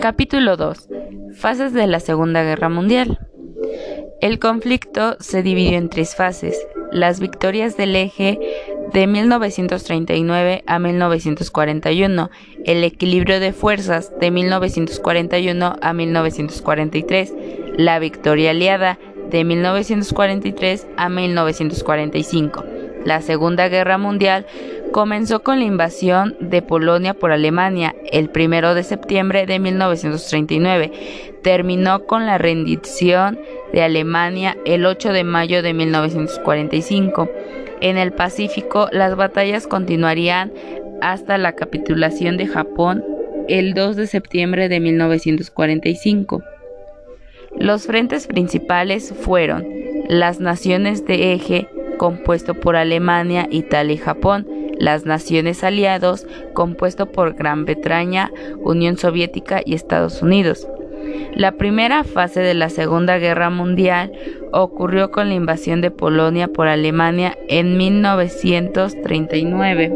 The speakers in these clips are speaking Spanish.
Capítulo 2. Fases de la Segunda Guerra Mundial. El conflicto se dividió en tres fases. Las victorias del eje de 1939 a 1941, el equilibrio de fuerzas de 1941 a 1943, la victoria aliada de 1943 a 1945. La Segunda Guerra Mundial comenzó con la invasión de Polonia por Alemania el 1 de septiembre de 1939. Terminó con la rendición de Alemania el 8 de mayo de 1945. En el Pacífico, las batallas continuarían hasta la capitulación de Japón el 2 de septiembre de 1945. Los frentes principales fueron las naciones de eje, compuesto por Alemania, Italia y Japón, las naciones aliados, compuesto por Gran Bretaña, Unión Soviética y Estados Unidos. La primera fase de la Segunda Guerra Mundial ocurrió con la invasión de Polonia por Alemania en 1939.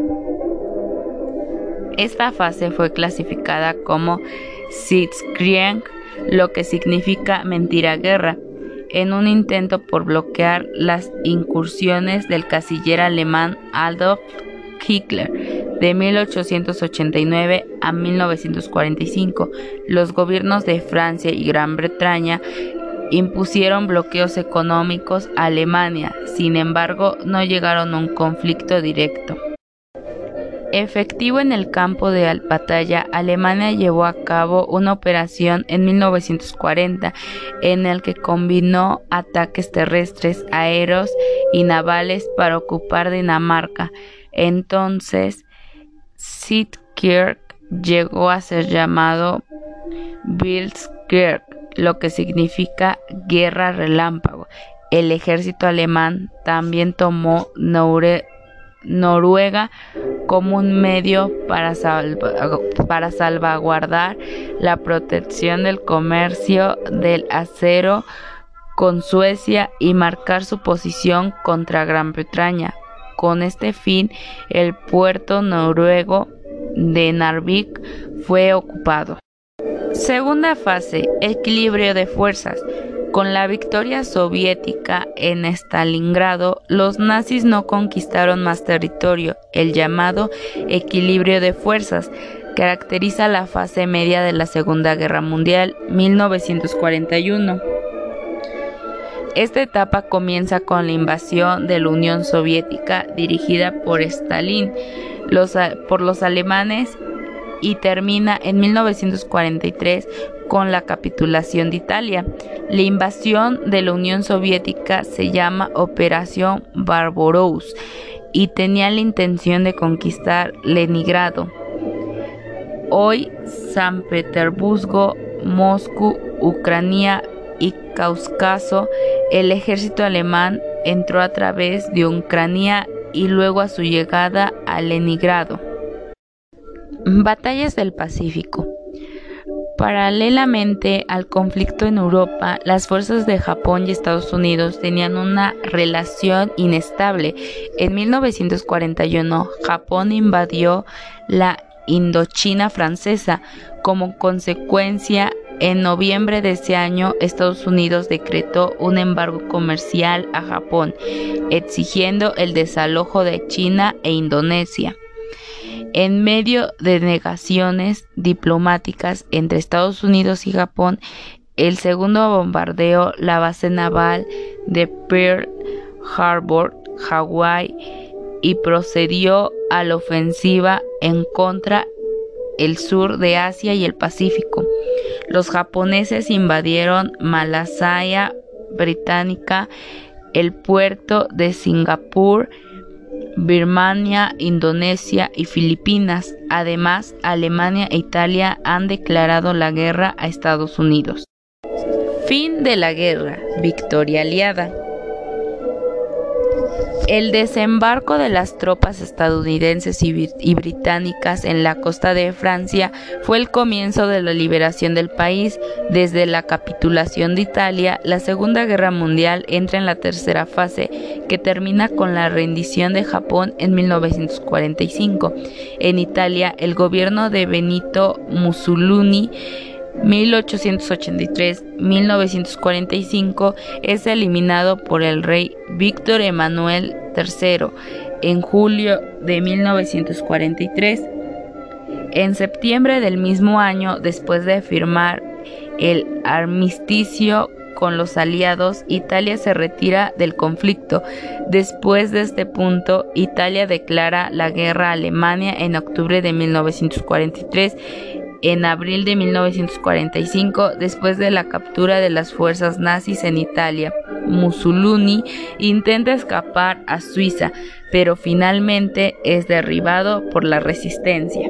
Esta fase fue clasificada como Sitzkrieg, lo que significa mentira guerra, en un intento por bloquear las incursiones del canciller alemán Adolf Hitler de 1889 a 1945. Los gobiernos de Francia y Gran Bretaña impusieron bloqueos económicos a Alemania, sin embargo no llegaron a un conflicto directo. Efectivo en el campo de batalla, Alemania llevó a cabo una operación en 1940 en el que combinó ataques terrestres, aéreos y navales para ocupar Dinamarca. Entonces, Sitkirk llegó a ser llamado Blitzkrieg, lo que significa guerra relámpago. El ejército alemán también tomó Noruega como un medio para, para salvaguardar la protección del comercio del acero con Suecia y marcar su posición contra Gran Bretaña. Con este fin, el puerto noruego de Narvik fue ocupado. Segunda fase, equilibrio de fuerzas. Con la victoria soviética en Stalingrado, los nazis no conquistaron más territorio. El llamado equilibrio de fuerzas caracteriza la fase media de la Segunda Guerra Mundial, 1941. Esta etapa comienza con la invasión de la Unión Soviética dirigida por Stalin por los alemanes y termina en 1943 con la capitulación de Italia. La invasión de la Unión Soviética se llama Operación Barbarossa y tenía la intención de conquistar Leningrado. Hoy San Petersburgo, Moscú, Ucrania y Cáucaso, el ejército alemán entró a través de Ucrania y luego a su llegada a Leningrado. Batallas del Pacífico. Paralelamente al conflicto en Europa, las fuerzas de Japón y Estados Unidos tenían una relación inestable. En 1941, Japón invadió la Indochina francesa. Como consecuencia, en noviembre de ese año, Estados Unidos decretó un embargo comercial a Japón, exigiendo el desalojo de China e Indonesia. En medio de negaciones diplomáticas entre Estados Unidos y Japón, el segundo bombardeó la base naval de Pearl Harbor, Hawái, y procedió a la ofensiva en contra el sur de Asia y el Pacífico. Los japoneses invadieron Malasaya Británica, el puerto de Singapur, Birmania, Indonesia y Filipinas. Además, Alemania e Italia han declarado la guerra a Estados Unidos. Fin de la guerra. Victoria aliada. El desembarco de las tropas estadounidenses y, británicas en la costa de Francia fue el comienzo de la liberación del país. Desde la capitulación de Italia, la Segunda Guerra Mundial entra en la tercera fase, que termina con la rendición de Japón en 1945. En Italia, el gobierno de Benito Mussolini 1883-1945 es eliminado por el rey Víctor Emanuel III en julio de 1943. En septiembre del mismo año, después de firmar el armisticio con los aliados, Italia se retira del conflicto. Después de este punto, Italia declara la guerra a Alemania en octubre de 1943 en abril de 1945, después de la captura de las fuerzas nazis en Italia. Mussolini intenta escapar a Suiza, pero finalmente es derribado por la resistencia.